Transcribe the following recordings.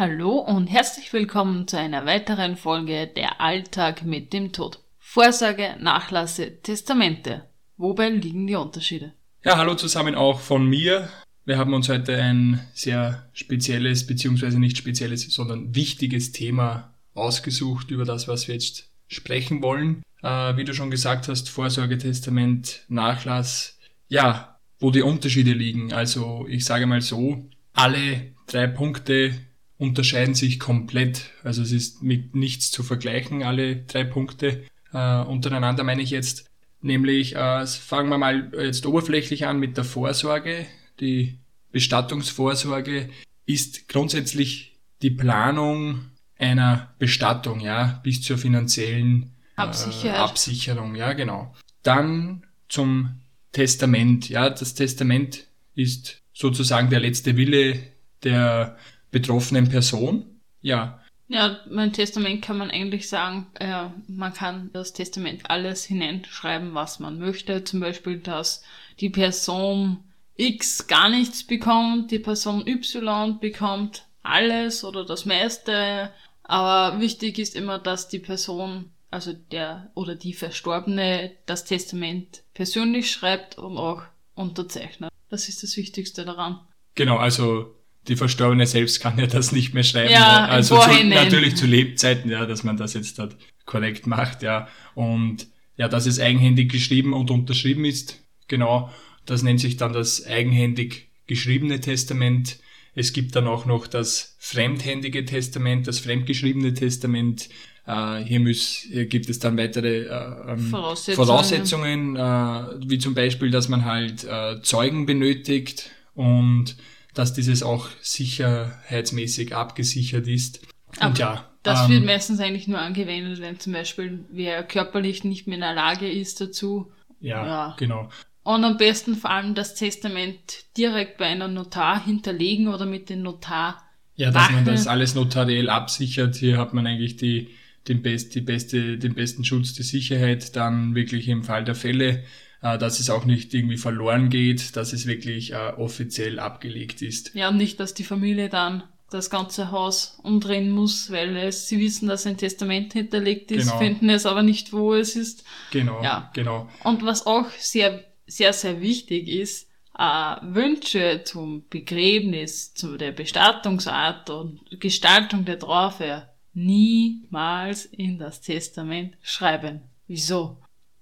Hallo und herzlich willkommen zu einer weiteren Folge Der Alltag mit dem Tod. Vorsorge, Nachlasse, Testamente. Wobei liegen die Unterschiede? Ja, hallo zusammen auch von mir. Wir haben uns heute ein sehr spezielles, beziehungsweise nicht spezielles, sondern wichtiges Thema ausgesucht über das, was wir jetzt sprechen wollen. Äh, wie du schon gesagt hast, Vorsorge, Testament, Nachlass. Ja, wo die Unterschiede liegen. Also ich sage mal so, alle drei Punkte unterscheiden sich komplett. Also es ist mit nichts zu vergleichen, alle drei Punkte. Äh, untereinander meine ich jetzt. Nämlich, äh, fangen wir mal jetzt oberflächlich an mit der Vorsorge. Die Bestattungsvorsorge ist grundsätzlich die Planung einer Bestattung, ja, bis zur finanziellen äh, Absicherung, ja, genau. Dann zum Testament, ja, das Testament ist sozusagen der letzte Wille der betroffenen Person, ja. Ja, mein Testament kann man eigentlich sagen, äh, man kann das Testament alles hineinschreiben, was man möchte. Zum Beispiel, dass die Person X gar nichts bekommt, die Person Y bekommt alles oder das meiste. Aber wichtig ist immer, dass die Person, also der oder die Verstorbene, das Testament persönlich schreibt und auch unterzeichnet. Das ist das Wichtigste daran. Genau, also die Verstorbene selbst kann ja das nicht mehr schreiben. Ja, also zu, natürlich zu Lebzeiten, ja, dass man das jetzt halt korrekt macht, ja. Und ja, dass es eigenhändig geschrieben und unterschrieben ist, genau, das nennt sich dann das eigenhändig geschriebene Testament. Es gibt dann auch noch das fremdhändige Testament, das fremdgeschriebene Testament. Äh, hier, muss, hier gibt es dann weitere äh, ähm, Voraussetzungen, Voraussetzungen äh, wie zum Beispiel, dass man halt äh, Zeugen benötigt und dass dieses auch sicherheitsmäßig abgesichert ist. Aber und ja. Das ähm, wird meistens eigentlich nur angewendet, wenn zum Beispiel wer körperlich nicht mehr in der Lage ist dazu. Ja, ja. genau. Und am besten vor allem das Testament direkt bei einem Notar hinterlegen oder mit dem Notar. Ja, dass machen. man das alles notariell absichert. Hier hat man eigentlich die, den, best, die beste, den besten Schutz, die Sicherheit, dann wirklich im Fall der Fälle äh, dass es auch nicht irgendwie verloren geht, dass es wirklich äh, offiziell abgelegt ist. Ja, und nicht, dass die Familie dann das ganze Haus umdrehen muss, weil es, sie wissen, dass ein Testament hinterlegt ist, genau. finden es aber nicht, wo es ist. Genau, ja. genau. Und was auch sehr, sehr, sehr wichtig ist, äh, Wünsche zum Begräbnis, zu der Bestattungsart und Gestaltung der Trauer niemals in das Testament schreiben. Wieso?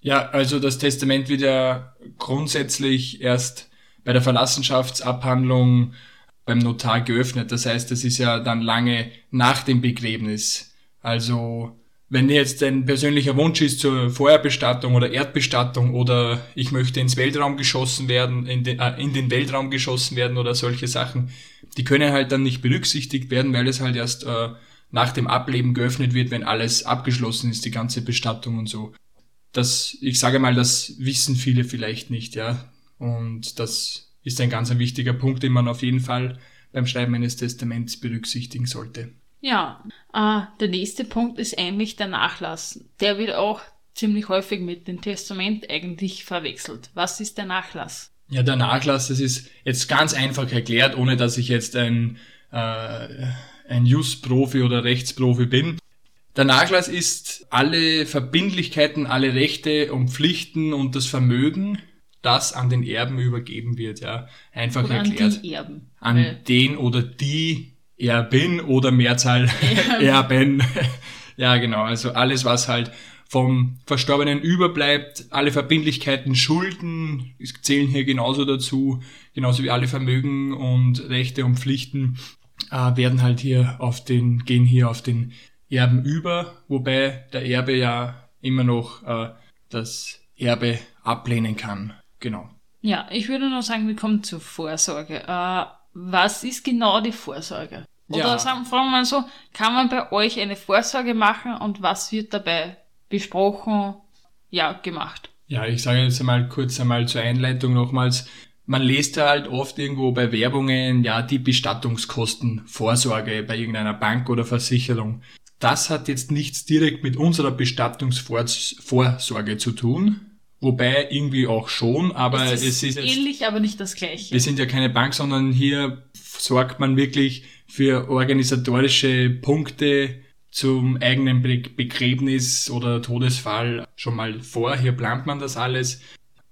Ja, also das Testament wird ja grundsätzlich erst bei der Verlassenschaftsabhandlung beim Notar geöffnet. Das heißt, das ist ja dann lange nach dem Begräbnis. Also wenn jetzt ein persönlicher Wunsch ist zur Feuerbestattung oder Erdbestattung oder ich möchte ins Weltraum geschossen werden, in den, äh, in den Weltraum geschossen werden oder solche Sachen, die können halt dann nicht berücksichtigt werden, weil es halt erst äh, nach dem Ableben geöffnet wird, wenn alles abgeschlossen ist, die ganze Bestattung und so das, ich sage mal, das wissen viele vielleicht nicht, ja. Und das ist ein ganz ein wichtiger Punkt, den man auf jeden Fall beim Schreiben eines Testaments berücksichtigen sollte. Ja, äh, der nächste Punkt ist eigentlich der Nachlass. Der wird auch ziemlich häufig mit dem Testament eigentlich verwechselt. Was ist der Nachlass? Ja, der Nachlass, das ist jetzt ganz einfach erklärt, ohne dass ich jetzt ein, äh, ein Just-Profi oder Rechtsprofi bin. Der Nachlass ist alle Verbindlichkeiten, alle Rechte und Pflichten und das Vermögen, das an den Erben übergeben wird, ja. Einfach oder erklärt. An die Erben. An den oder die Erbin oder Mehrzahl Erben. ja, genau. Also alles, was halt vom Verstorbenen überbleibt, alle Verbindlichkeiten, Schulden zählen hier genauso dazu, genauso wie alle Vermögen und Rechte und Pflichten äh, werden halt hier auf den, gehen hier auf den Erben über, wobei der Erbe ja immer noch äh, das Erbe ablehnen kann. Genau. Ja, ich würde nur sagen, wir kommen zur Vorsorge. Äh, was ist genau die Vorsorge? Oder ja. sagen, fragen wir mal so, kann man bei euch eine Vorsorge machen und was wird dabei besprochen, ja, gemacht? Ja, ich sage jetzt einmal kurz einmal zur Einleitung nochmals. Man liest ja halt oft irgendwo bei Werbungen, ja, die Bestattungskosten, Vorsorge bei irgendeiner Bank oder Versicherung. Das hat jetzt nichts direkt mit unserer Bestattungsvorsorge zu tun. Wobei irgendwie auch schon, aber es ist, es ist ähnlich, aber nicht das gleiche. Wir sind ja keine Bank, sondern hier sorgt man wirklich für organisatorische Punkte zum eigenen Begräbnis oder Todesfall schon mal vor. Hier plant man das alles.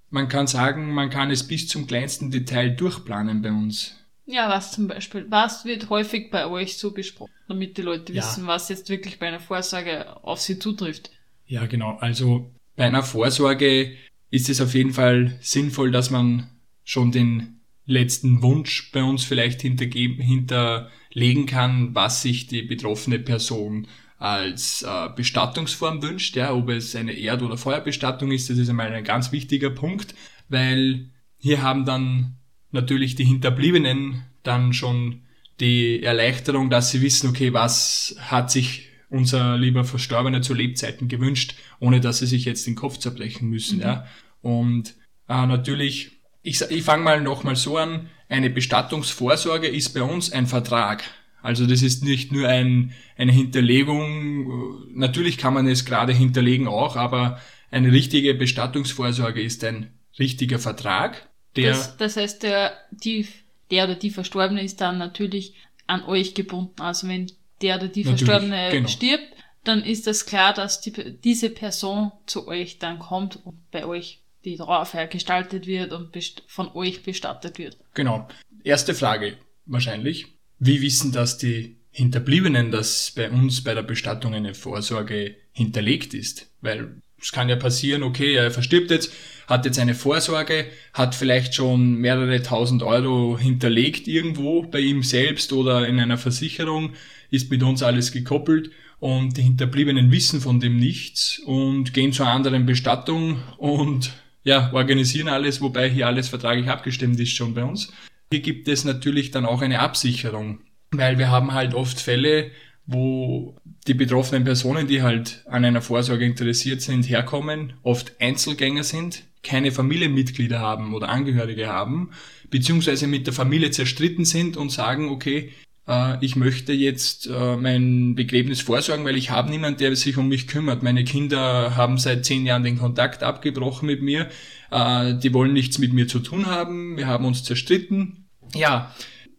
Man kann sagen, man kann es bis zum kleinsten Detail durchplanen bei uns. Ja, was zum Beispiel? Was wird häufig bei euch so besprochen, damit die Leute ja. wissen, was jetzt wirklich bei einer Vorsorge auf sie zutrifft? Ja, genau. Also bei einer Vorsorge ist es auf jeden Fall sinnvoll, dass man schon den letzten Wunsch bei uns vielleicht hinterlegen kann, was sich die betroffene Person als äh, Bestattungsform wünscht, ja, ob es eine Erd- oder Feuerbestattung ist, das ist einmal ein ganz wichtiger Punkt, weil hier haben dann natürlich die Hinterbliebenen dann schon die Erleichterung, dass sie wissen, okay, was hat sich unser lieber Verstorbener zu Lebzeiten gewünscht, ohne dass sie sich jetzt den Kopf zerbrechen müssen, mhm. ja. Und äh, natürlich, ich, ich fange mal nochmal so an, eine Bestattungsvorsorge ist bei uns ein Vertrag. Also das ist nicht nur ein, eine Hinterlegung, natürlich kann man es gerade hinterlegen auch, aber eine richtige Bestattungsvorsorge ist ein richtiger Vertrag, der... Das, das heißt, der, die, der oder die Verstorbene ist dann natürlich an euch gebunden. Also wenn der oder die Verstorbene genau. stirbt, dann ist es klar, dass die, diese Person zu euch dann kommt und bei euch die Trauerfeier gestaltet wird und von euch bestattet wird. Genau. Erste Frage wahrscheinlich. Wie wissen das die Hinterbliebenen, dass bei uns bei der Bestattung eine Vorsorge hinterlegt ist? Weil es kann ja passieren, okay, er verstirbt jetzt, hat jetzt eine Vorsorge, hat vielleicht schon mehrere tausend Euro hinterlegt irgendwo bei ihm selbst oder in einer Versicherung, ist mit uns alles gekoppelt und die Hinterbliebenen wissen von dem nichts und gehen zur anderen Bestattung und ja, organisieren alles, wobei hier alles vertraglich abgestimmt ist schon bei uns. Hier gibt es natürlich dann auch eine Absicherung, weil wir haben halt oft Fälle, wo die betroffenen Personen, die halt an einer Vorsorge interessiert sind, herkommen, oft Einzelgänger sind, keine Familienmitglieder haben oder Angehörige haben, beziehungsweise mit der Familie zerstritten sind und sagen, okay, äh, ich möchte jetzt äh, mein Begräbnis vorsorgen, weil ich habe niemanden, der sich um mich kümmert. Meine Kinder haben seit zehn Jahren den Kontakt abgebrochen mit mir. Äh, die wollen nichts mit mir zu tun haben. Wir haben uns zerstritten. Ja,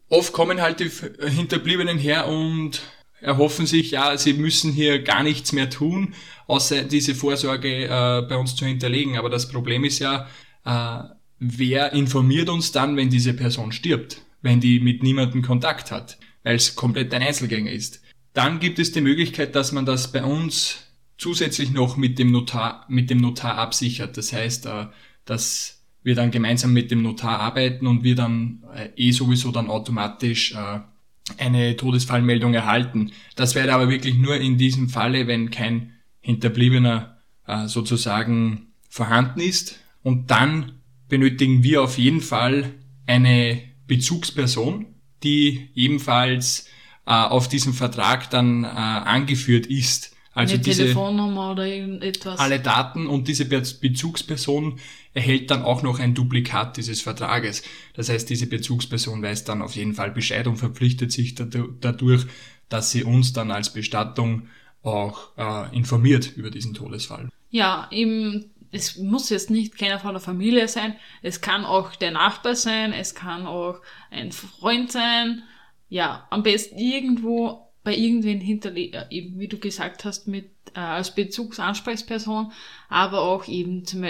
oft kommen halt die Hinterbliebenen her und erhoffen sich, ja, sie müssen hier gar nichts mehr tun, außer diese Vorsorge äh, bei uns zu hinterlegen. Aber das Problem ist ja, äh, wer informiert uns dann, wenn diese Person stirbt, wenn die mit niemandem Kontakt hat? weil es komplett ein Einzelgänger ist. Dann gibt es die Möglichkeit, dass man das bei uns zusätzlich noch mit dem Notar, mit dem Notar absichert. Das heißt, äh, dass wir dann gemeinsam mit dem Notar arbeiten und wir dann äh, eh sowieso dann automatisch äh, eine Todesfallmeldung erhalten. Das wäre aber wirklich nur in diesem Falle, wenn kein Hinterbliebener sozusagen vorhanden ist. Und dann benötigen wir auf jeden Fall eine Bezugsperson, die ebenfalls äh, auf diesem Vertrag dann äh, angeführt ist. Also Eine diese Telefonnummer oder irgendetwas. Alle Daten und diese Bezugsperson erhält dann auch noch ein Duplikat dieses Vertrages. Das heißt, diese Bezugsperson weiß dann auf jeden Fall Bescheid und verpflichtet sich dadurch, dass sie uns dann als Bestattung auch äh, informiert über diesen Todesfall. Ja, eben es muss jetzt nicht keiner von der Familie sein, es kann auch der Nachbar sein, es kann auch ein Freund sein. Ja, am besten irgendwo bei irgendwen hinterlegen, äh, eben wie du gesagt hast, mit äh, als Bezugsansprechperson, aber auch eben zum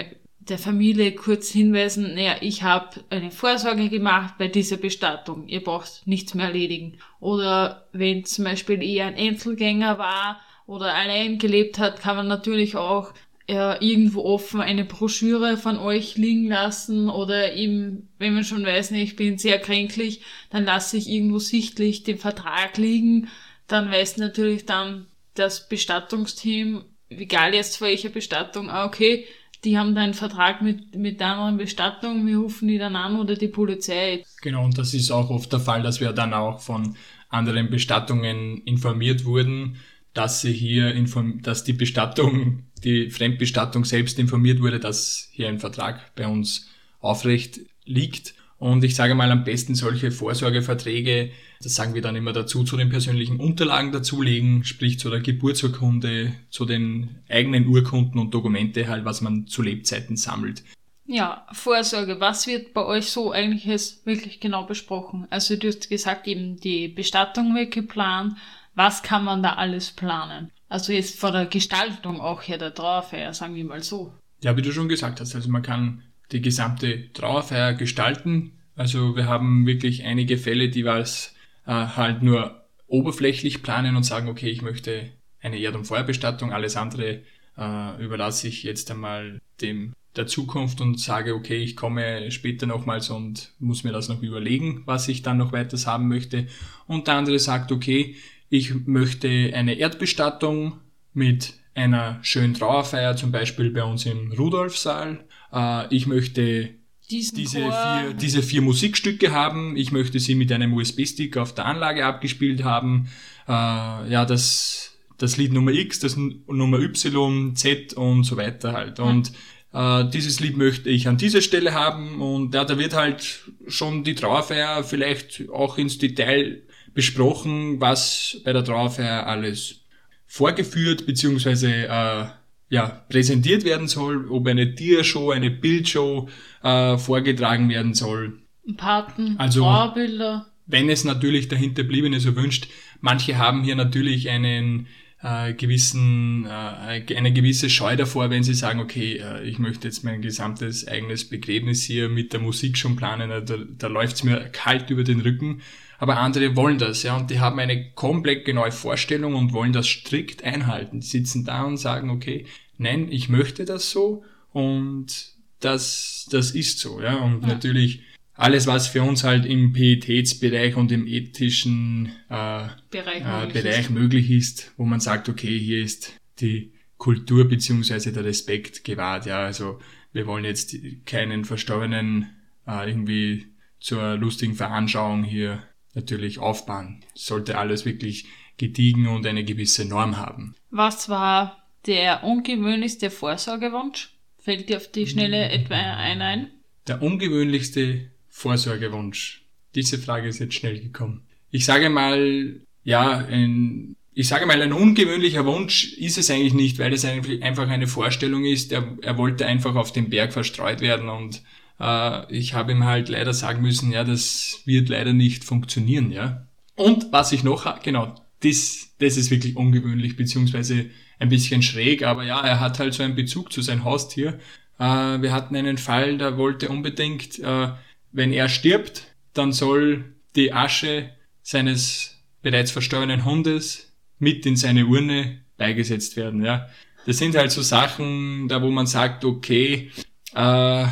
der Familie kurz hinweisen, naja, ich habe eine Vorsorge gemacht bei dieser Bestattung, ihr braucht nichts mehr erledigen. Oder wenn zum Beispiel eher ein Einzelgänger war oder allein gelebt hat, kann man natürlich auch äh, irgendwo offen eine Broschüre von euch liegen lassen oder eben, wenn man schon weiß, ich bin sehr kränklich, dann lasse ich irgendwo sichtlich den Vertrag liegen. Dann weiß natürlich dann das Bestattungsteam, egal jetzt für welche Bestattung, ah, okay, die haben da einen Vertrag mit, mit der anderen Bestattung, wir rufen die dann an oder die Polizei. Genau, und das ist auch oft der Fall, dass wir dann auch von anderen Bestattungen informiert wurden, dass sie hier inform dass die Bestattung, die Fremdbestattung selbst informiert wurde, dass hier ein Vertrag bei uns aufrecht liegt. Und ich sage mal, am besten solche Vorsorgeverträge, das sagen wir dann immer dazu, zu den persönlichen Unterlagen dazulegen, sprich zu der Geburtsurkunde, zu den eigenen Urkunden und Dokumente halt, was man zu Lebzeiten sammelt. Ja, Vorsorge. Was wird bei euch so eigentlich jetzt wirklich genau besprochen? Also du hast gesagt, eben die Bestattung wird geplant. Was kann man da alles planen? Also jetzt vor der Gestaltung auch her der Trauerfeier, sagen wir mal so. Ja, wie du schon gesagt hast, also man kann die gesamte Trauerfeier gestalten. Also wir haben wirklich einige Fälle, die was äh, halt nur oberflächlich planen und sagen, okay, ich möchte eine Erd- und Feuerbestattung, alles andere äh, überlasse ich jetzt einmal dem der Zukunft und sage, okay, ich komme später nochmals und muss mir das noch überlegen, was ich dann noch weiters haben möchte. Und der andere sagt, okay, ich möchte eine Erdbestattung mit einer schönen Trauerfeier, zum Beispiel bei uns im Rudolfsaal. Äh, ich möchte diese vier, diese vier Musikstücke haben. Ich möchte sie mit einem USB-Stick auf der Anlage abgespielt haben. Äh, ja, das, das Lied Nummer X, das Nummer Y, Z und so weiter halt. Und äh, dieses Lied möchte ich an dieser Stelle haben und ja, da wird halt schon die Trauerfeier vielleicht auch ins Detail besprochen, was bei der Trauerfeier alles vorgeführt bzw. äh, ja, präsentiert werden soll, ob eine Tiershow, eine Bildshow äh, vorgetragen werden soll. Paten, also, Trauerbilder. Wenn es natürlich der Hinterbliebene so wünscht, manche haben hier natürlich einen äh, gewissen, äh, eine gewisse Scheu davor, wenn sie sagen, okay, äh, ich möchte jetzt mein gesamtes eigenes Begräbnis hier mit der Musik schon planen, da, da läuft's mir kalt über den Rücken. Aber andere wollen das, ja, und die haben eine komplett genaue Vorstellung und wollen das strikt einhalten. Die sitzen da und sagen, okay, nein, ich möchte das so und das, das ist so, ja, und ja. natürlich alles, was für uns halt im Pietätsbereich und im ethischen äh, Bereich, äh, möglich, Bereich ist. möglich ist, wo man sagt, okay, hier ist die Kultur beziehungsweise der Respekt gewahrt. Ja, also wir wollen jetzt keinen Verstorbenen äh, irgendwie zur lustigen Veranschauung hier natürlich aufbauen. Sollte alles wirklich gediegen und eine gewisse Norm haben. Was war der ungewöhnlichste Vorsorgewunsch? Fällt dir auf die Schnelle hm. etwa ein ein? Der ungewöhnlichste Vorsorgewunsch? Diese Frage ist jetzt schnell gekommen. Ich sage mal, ja, ein, ich sage mal, ein ungewöhnlicher Wunsch ist es eigentlich nicht, weil es einfach eine Vorstellung ist. Er, er wollte einfach auf den Berg verstreut werden und äh, ich habe ihm halt leider sagen müssen, ja, das wird leider nicht funktionieren, ja. Und was ich noch, genau, das, das ist wirklich ungewöhnlich, beziehungsweise ein bisschen schräg, aber ja, er hat halt so einen Bezug zu seinem Haustier. Äh, wir hatten einen Fall, da wollte unbedingt äh, wenn er stirbt, dann soll die Asche seines bereits verstorbenen Hundes mit in seine Urne beigesetzt werden, ja. Das sind halt so Sachen, da wo man sagt, okay, äh,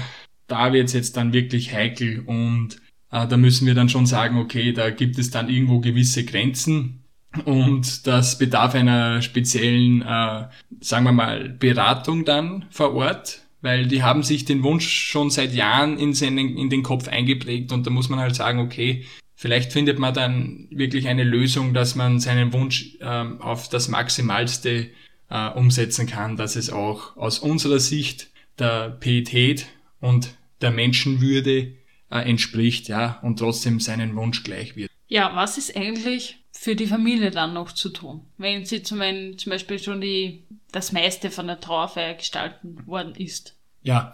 da wird's jetzt dann wirklich heikel und äh, da müssen wir dann schon sagen, okay, da gibt es dann irgendwo gewisse Grenzen und das bedarf einer speziellen, äh, sagen wir mal, Beratung dann vor Ort, weil die haben sich den Wunsch schon seit Jahren in, seinen, in den Kopf eingeprägt und da muss man halt sagen, okay, vielleicht findet man dann wirklich eine Lösung, dass man seinen Wunsch ähm, auf das Maximalste äh, umsetzen kann, dass es auch aus unserer Sicht der Pietät und der Menschenwürde äh, entspricht, ja, und trotzdem seinen Wunsch gleich wird. Ja, was ist eigentlich für die Familie dann noch zu tun, wenn sie zum, zum Beispiel schon die, das meiste von der Trauerfeier gestalten worden ist? Ja,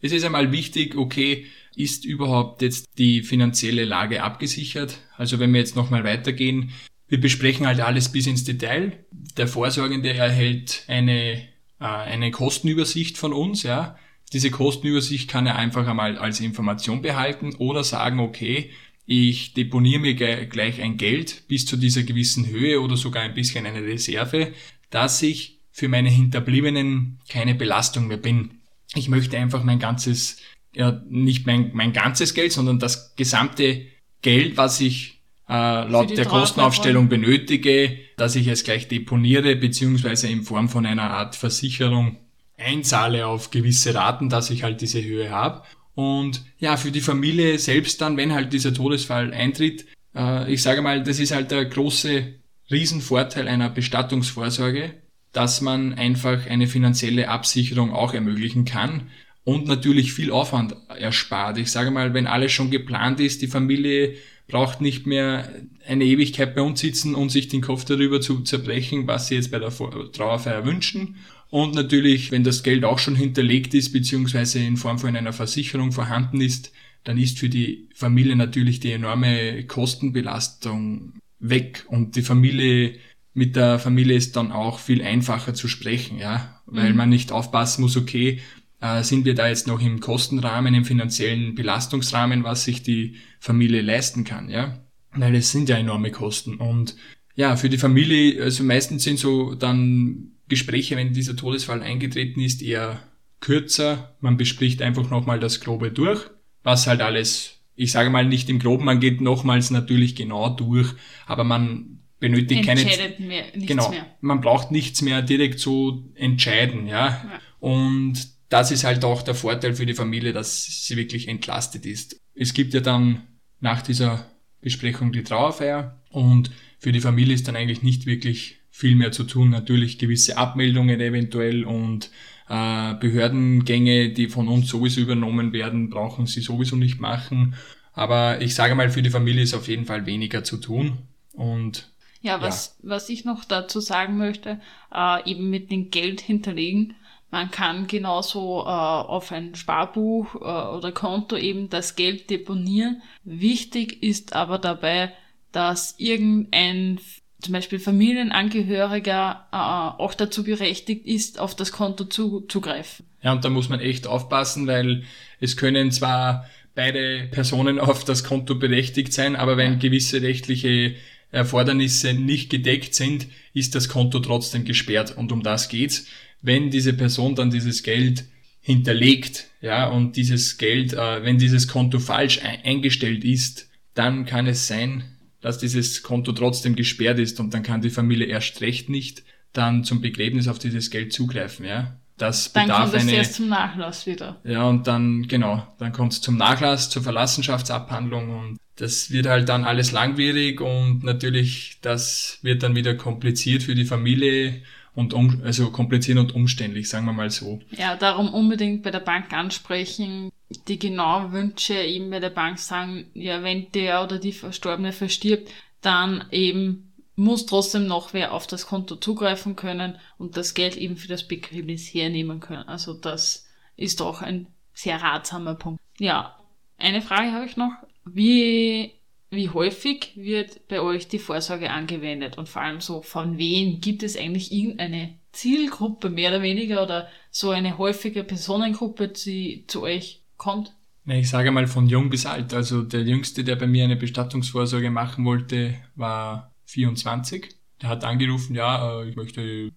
es ist einmal wichtig, okay, ist überhaupt jetzt die finanzielle Lage abgesichert? Also wenn wir jetzt nochmal weitergehen, wir besprechen halt alles bis ins Detail. Der Vorsorgende erhält eine, äh, eine Kostenübersicht von uns, ja. Diese Kostenübersicht kann er einfach einmal als Information behalten oder sagen, okay, ich deponiere mir gleich ein Geld bis zu dieser gewissen Höhe oder sogar ein bisschen eine Reserve, dass ich für meine Hinterbliebenen keine Belastung mehr bin. Ich möchte einfach mein ganzes, ja, nicht mein, mein ganzes Geld, sondern das gesamte Geld, was ich äh, laut der Kostenaufstellung benötige, dass ich es gleich deponiere, beziehungsweise in Form von einer Art Versicherung einzahle auf gewisse Raten, dass ich halt diese Höhe habe. Und ja, für die Familie selbst dann, wenn halt dieser Todesfall eintritt, äh, ich sage mal, das ist halt der große Riesenvorteil einer Bestattungsvorsorge, dass man einfach eine finanzielle Absicherung auch ermöglichen kann und natürlich viel Aufwand erspart. Ich sage mal, wenn alles schon geplant ist, die Familie braucht nicht mehr eine Ewigkeit bei uns sitzen und sich den Kopf darüber zu zerbrechen, was sie jetzt bei der Trauerfeier wünschen. Und natürlich, wenn das Geld auch schon hinterlegt ist, beziehungsweise in Form von einer Versicherung vorhanden ist, dann ist für die Familie natürlich die enorme Kostenbelastung weg. Und die Familie mit der Familie ist dann auch viel einfacher zu sprechen, ja, weil mhm. man nicht aufpassen muss, okay, äh, sind wir da jetzt noch im Kostenrahmen, im finanziellen Belastungsrahmen, was sich die Familie leisten kann, ja, weil es sind ja enorme Kosten. Und ja, für die Familie, also meistens sind so dann Gespräche, wenn dieser Todesfall eingetreten ist, eher kürzer. Man bespricht einfach nochmal das Grobe durch, was halt alles, ich sage mal nicht im Groben, man geht nochmals natürlich genau durch, aber man benötigt Entscheidet keine, mehr, nichts genau, mehr. man braucht nichts mehr direkt so entscheiden, ja? ja. Und das ist halt auch der Vorteil für die Familie, dass sie wirklich entlastet ist. Es gibt ja dann nach dieser Besprechung die Trauerfeier und für die Familie ist dann eigentlich nicht wirklich viel mehr zu tun. Natürlich gewisse Abmeldungen eventuell und äh, Behördengänge, die von uns sowieso übernommen werden, brauchen sie sowieso nicht machen. Aber ich sage mal, für die Familie ist auf jeden Fall weniger zu tun. Und ja, was, ja. was ich noch dazu sagen möchte, äh, eben mit dem Geld hinterlegen. Man kann genauso äh, auf ein Sparbuch äh, oder Konto eben das Geld deponieren. Wichtig ist aber dabei, dass irgendein zum Beispiel Familienangehöriger äh, auch dazu berechtigt ist, auf das Konto zu, zugreifen. Ja, und da muss man echt aufpassen, weil es können zwar beide Personen auf das Konto berechtigt sein, aber wenn gewisse rechtliche Erfordernisse nicht gedeckt sind, ist das Konto trotzdem gesperrt und um das geht's. Wenn diese Person dann dieses Geld hinterlegt, ja, und dieses Geld, äh, wenn dieses Konto falsch eingestellt ist, dann kann es sein, dass dieses Konto trotzdem gesperrt ist und dann kann die Familie erst recht nicht dann zum Begräbnis auf dieses Geld zugreifen, ja. Das dann bedarf kommt es eine, erst zum Nachlass wieder. Ja, und dann, genau, dann kommt es zum Nachlass, zur Verlassenschaftsabhandlung und das wird halt dann alles langwierig und natürlich, das wird dann wieder kompliziert für die Familie und um, also kompliziert und umständlich, sagen wir mal so. Ja, darum unbedingt bei der Bank ansprechen, die genauen Wünsche eben bei der Bank sagen, ja, wenn der oder die Verstorbene verstirbt, dann eben muss trotzdem noch wer auf das Konto zugreifen können und das Geld eben für das Begräbnis hernehmen können. Also das ist doch ein sehr ratsamer Punkt. Ja, eine Frage habe ich noch. Wie, wie häufig wird bei euch die Vorsorge angewendet und vor allem so von wem gibt es eigentlich irgendeine Zielgruppe mehr oder weniger oder so eine häufige Personengruppe, die zu euch kommt? Ich sage mal von jung bis alt. Also der Jüngste, der bei mir eine Bestattungsvorsorge machen wollte, war 24. Der hat angerufen, ja, äh, ich möchte,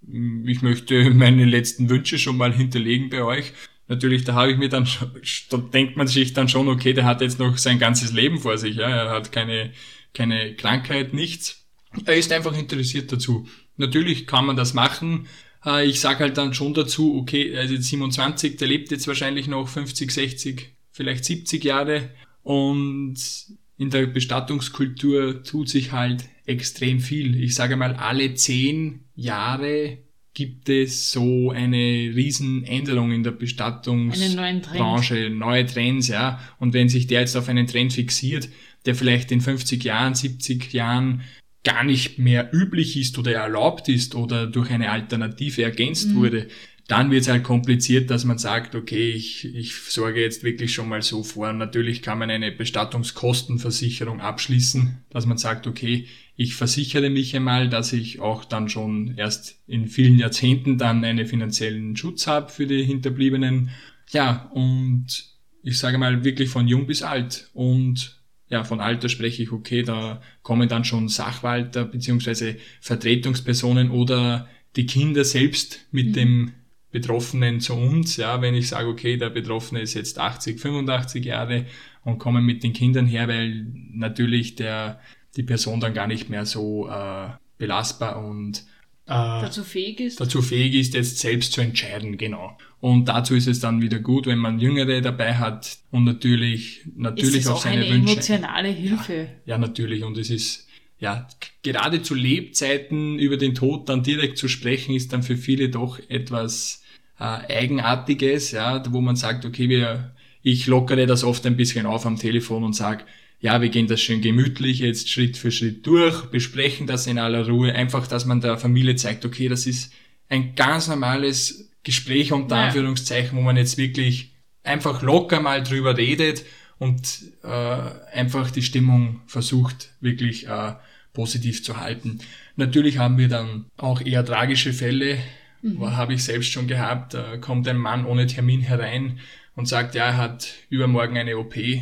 ich möchte meine letzten Wünsche schon mal hinterlegen bei euch natürlich, da habe ich mir dann, da denkt man sich dann schon, okay, der hat jetzt noch sein ganzes Leben vor sich, ja, er hat keine, keine Krankheit, nichts. Er ist einfach interessiert dazu. Natürlich kann man das machen. Äh, ich sage halt dann schon dazu, okay, er ist jetzt 27, der lebt jetzt wahrscheinlich noch 50, 60, vielleicht 70 Jahre und in der Bestattungskultur tut sich halt extrem viel. Ich sage mal, alle zehn Jahre gibt es so eine Riesenänderung in der Bestattungsbranche, neue Trends, ja. Und wenn sich der jetzt auf einen Trend fixiert, der vielleicht in 50 Jahren, 70 Jahren gar nicht mehr üblich ist oder erlaubt ist oder durch eine Alternative ergänzt mhm. wurde, dann wird es halt kompliziert, dass man sagt, okay, ich, ich sorge jetzt wirklich schon mal so vor. natürlich kann man eine Bestattungskostenversicherung abschließen, dass man sagt, okay, ich versichere mich einmal, dass ich auch dann schon erst in vielen Jahrzehnten dann einen finanziellen Schutz habe für die Hinterbliebenen. Ja, und ich sage mal wirklich von jung bis alt. Und ja, von Alter spreche ich, okay, da kommen dann schon Sachwalter beziehungsweise Vertretungspersonen oder die Kinder selbst mit mhm. dem Betroffenen zu uns, ja, wenn ich sage, okay, der Betroffene ist jetzt 80, 85 Jahre und kommen mit den Kindern her, weil natürlich der, die Person dann gar nicht mehr so äh, belastbar und dazu fähig ist. Dazu fähig ist, jetzt selbst zu entscheiden, genau. Und dazu ist es dann wieder gut, wenn man Jüngere dabei hat und natürlich, natürlich ist es auch seine eine Wünsche. emotionale Hilfe. Ja, ja, natürlich. Und es ist ja, gerade zu Lebzeiten über den Tod dann direkt zu sprechen, ist dann für viele doch etwas äh, Eigenartiges, ja, wo man sagt, okay, wir, ich lockere das oft ein bisschen auf am Telefon und sage, ja, wir gehen das schön gemütlich jetzt Schritt für Schritt durch, besprechen das in aller Ruhe, einfach, dass man der Familie zeigt, okay, das ist ein ganz normales Gespräch unter ja. Anführungszeichen, wo man jetzt wirklich einfach locker mal drüber redet und äh, einfach die Stimmung versucht wirklich äh, positiv zu halten. Natürlich haben wir dann auch eher tragische Fälle, mhm. habe ich selbst schon gehabt. Da kommt ein Mann ohne Termin herein und sagt, ja, er hat übermorgen eine OP, äh,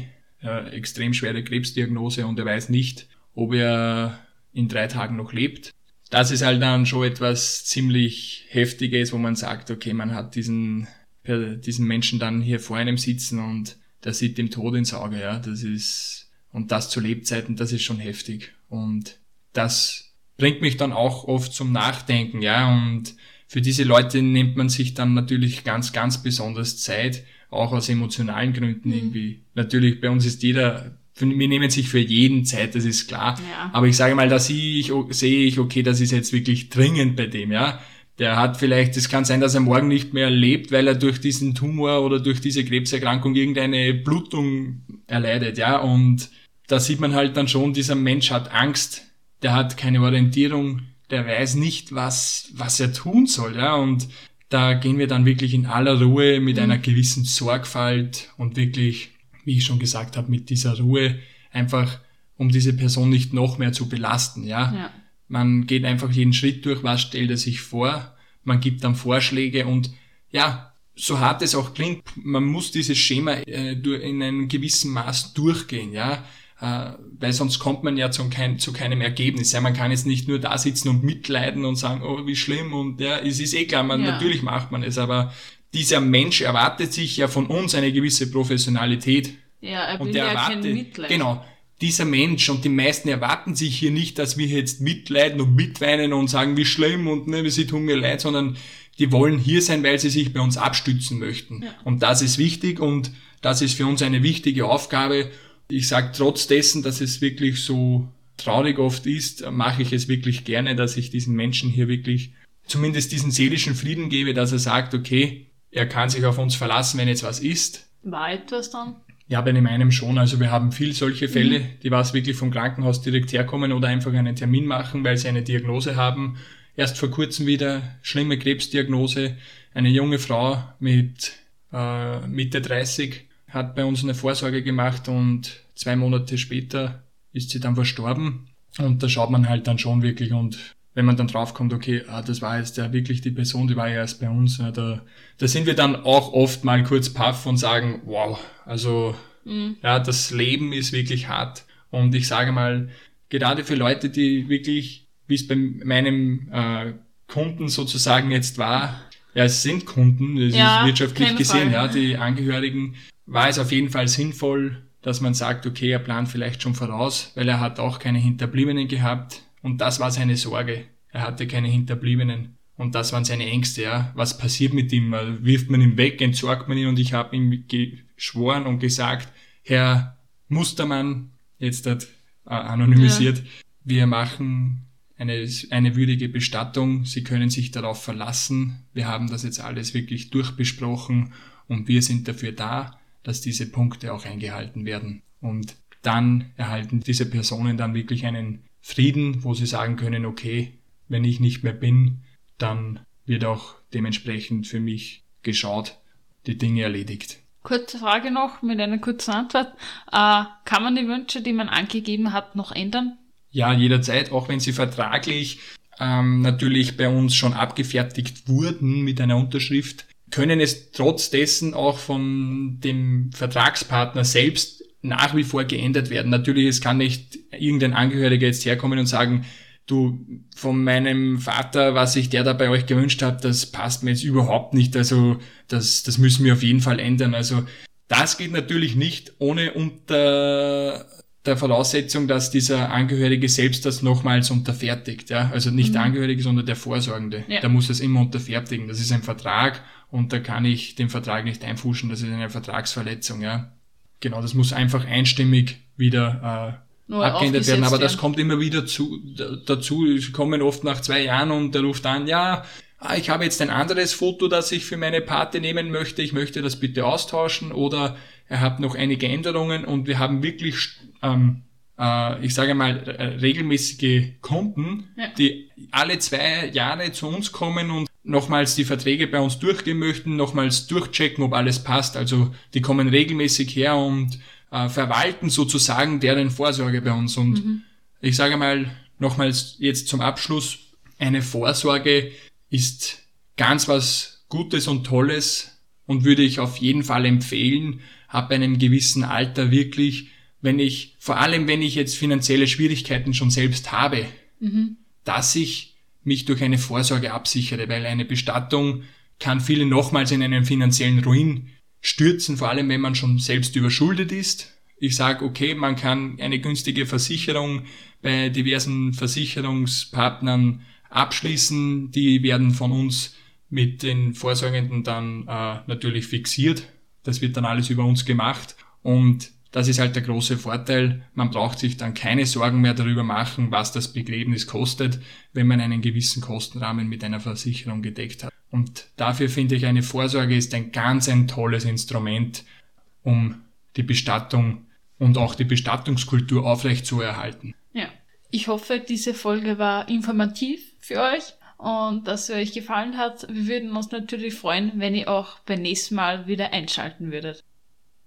extrem schwere Krebsdiagnose und er weiß nicht, ob er in drei Tagen noch lebt. Das ist halt dann schon etwas ziemlich Heftiges, wo man sagt, okay, man hat diesen, diesen Menschen dann hier vor einem sitzen und der sieht dem Tod ins Auge, ja, das ist, und das zu Lebzeiten, das ist schon heftig. Und das bringt mich dann auch oft zum Nachdenken, ja, und für diese Leute nimmt man sich dann natürlich ganz, ganz besonders Zeit, auch aus emotionalen Gründen mhm. irgendwie. Natürlich, bei uns ist jeder, wir nehmen sich für jeden Zeit, das ist klar. Ja. Aber ich sage mal, da sehe ich, sehe ich, okay, das ist jetzt wirklich dringend bei dem, ja der hat vielleicht, es kann sein, dass er morgen nicht mehr lebt, weil er durch diesen Tumor oder durch diese Krebserkrankung irgendeine Blutung erleidet, ja, und da sieht man halt dann schon, dieser Mensch hat Angst, der hat keine Orientierung, der weiß nicht, was, was er tun soll, ja, und da gehen wir dann wirklich in aller Ruhe mit mhm. einer gewissen Sorgfalt und wirklich, wie ich schon gesagt habe, mit dieser Ruhe einfach, um diese Person nicht noch mehr zu belasten, ja. ja man geht einfach jeden Schritt durch, was stellt er sich vor, man gibt dann Vorschläge und ja, so hart es auch klingt, man muss dieses Schema äh, in einem gewissen Maß durchgehen, ja, weil sonst kommt man ja zu, kein, zu keinem Ergebnis. Ja, man kann jetzt nicht nur da sitzen und mitleiden und sagen, oh, wie schlimm und ja, es ist eh klar, man, ja. natürlich macht man es, aber dieser Mensch erwartet sich ja von uns eine gewisse Professionalität. Ja, er will und der ja erwartet, kein Mitleid. Genau, dieser Mensch und die meisten erwarten sich hier nicht, dass wir jetzt mitleiden und mitweinen und sagen, wie schlimm und ne, sie tun mir leid, sondern die wollen hier sein, weil sie sich bei uns abstützen möchten. Ja. Und das ist wichtig und das ist für uns eine wichtige Aufgabe. Ich sage trotz dessen, dass es wirklich so traurig oft ist, mache ich es wirklich gerne, dass ich diesen Menschen hier wirklich zumindest diesen seelischen Frieden gebe, dass er sagt, okay, er kann sich auf uns verlassen, wenn jetzt was ist. War etwas dann? Ja, bei dem einen schon. Also wir haben viel solche Fälle, mhm. die was wirklich vom Krankenhaus direkt herkommen oder einfach einen Termin machen, weil sie eine Diagnose haben. Erst vor kurzem wieder schlimme Krebsdiagnose. Eine junge Frau mit äh, Mitte 30 hat bei uns eine Vorsorge gemacht und zwei Monate später ist sie dann verstorben. Und da schaut man halt dann schon wirklich und wenn man dann draufkommt, okay, ah, das war jetzt ja wirklich die Person, die war ja erst bei uns, ja, da, da sind wir dann auch oft mal kurz paff und sagen, wow, also mhm. ja, das Leben ist wirklich hart. Und ich sage mal, gerade für Leute, die wirklich, wie es bei meinem äh, Kunden sozusagen jetzt war, ja, es sind Kunden, das ja, ist wirtschaftlich gesehen, Fall. ja, die Angehörigen, war es auf jeden Fall sinnvoll, dass man sagt, okay, er plant vielleicht schon voraus, weil er hat auch keine Hinterbliebenen gehabt und das war seine Sorge. Er hatte keine Hinterbliebenen. Und das waren seine Ängste, ja. Was passiert mit ihm? Wirft man ihn weg, entsorgt man ihn? Und ich habe ihm geschworen und gesagt, Herr Mustermann, jetzt hat äh, anonymisiert, ja. wir machen eine, eine würdige Bestattung. Sie können sich darauf verlassen. Wir haben das jetzt alles wirklich durchbesprochen und wir sind dafür da, dass diese Punkte auch eingehalten werden. Und dann erhalten diese Personen dann wirklich einen Frieden, wo sie sagen können, okay, wenn ich nicht mehr bin, dann wird auch dementsprechend für mich geschaut, die Dinge erledigt. Kurze Frage noch mit einer kurzen Antwort. Äh, kann man die Wünsche, die man angegeben hat, noch ändern? Ja, jederzeit, auch wenn sie vertraglich ähm, natürlich bei uns schon abgefertigt wurden mit einer Unterschrift, können es trotz dessen auch von dem Vertragspartner selbst nach wie vor geändert werden. Natürlich, es kann nicht irgendein Angehöriger jetzt herkommen und sagen, du, von meinem Vater, was sich der da bei euch gewünscht hat, das passt mir jetzt überhaupt nicht. Also das, das müssen wir auf jeden Fall ändern. Also das geht natürlich nicht ohne unter der Voraussetzung, dass dieser Angehörige selbst das nochmals unterfertigt. Ja? Also nicht mhm. der Angehörige, sondern der Vorsorgende. Ja. Der muss es immer unterfertigen. Das ist ein Vertrag und da kann ich den Vertrag nicht einfuschen. Das ist eine Vertragsverletzung. Ja? Genau, das muss einfach einstimmig wieder äh, abgeändert werden. Aber das kommt immer wieder zu, dazu. Sie kommen oft nach zwei Jahren und der ruft an, ja, ah, ich habe jetzt ein anderes Foto, das ich für meine Pate nehmen möchte. Ich möchte das bitte austauschen. Oder er hat noch einige Änderungen und wir haben wirklich ähm, äh, ich sage mal, regelmäßige Kunden, ja. die alle zwei Jahre zu uns kommen und nochmals die Verträge bei uns durchgehen möchten, nochmals durchchecken, ob alles passt. Also die kommen regelmäßig her und äh, verwalten sozusagen deren Vorsorge bei uns. Und mhm. ich sage mal nochmals jetzt zum Abschluss, eine Vorsorge ist ganz was Gutes und Tolles und würde ich auf jeden Fall empfehlen, ab einem gewissen Alter wirklich, wenn ich, vor allem wenn ich jetzt finanzielle Schwierigkeiten schon selbst habe, mhm. dass ich mich durch eine Vorsorge absichere, weil eine Bestattung kann viele nochmals in einen finanziellen Ruin stürzen, vor allem wenn man schon selbst überschuldet ist. Ich sage, okay, man kann eine günstige Versicherung bei diversen Versicherungspartnern abschließen. Die werden von uns mit den Vorsorgenden dann äh, natürlich fixiert. Das wird dann alles über uns gemacht und das ist halt der große Vorteil. Man braucht sich dann keine Sorgen mehr darüber machen, was das Begräbnis kostet, wenn man einen gewissen Kostenrahmen mit einer Versicherung gedeckt hat. Und dafür finde ich, eine Vorsorge ist ein ganz ein tolles Instrument, um die Bestattung und auch die Bestattungskultur aufrechtzuerhalten. Ja, ich hoffe, diese Folge war informativ für euch und dass sie euch gefallen hat. Wir würden uns natürlich freuen, wenn ihr auch beim nächsten Mal wieder einschalten würdet.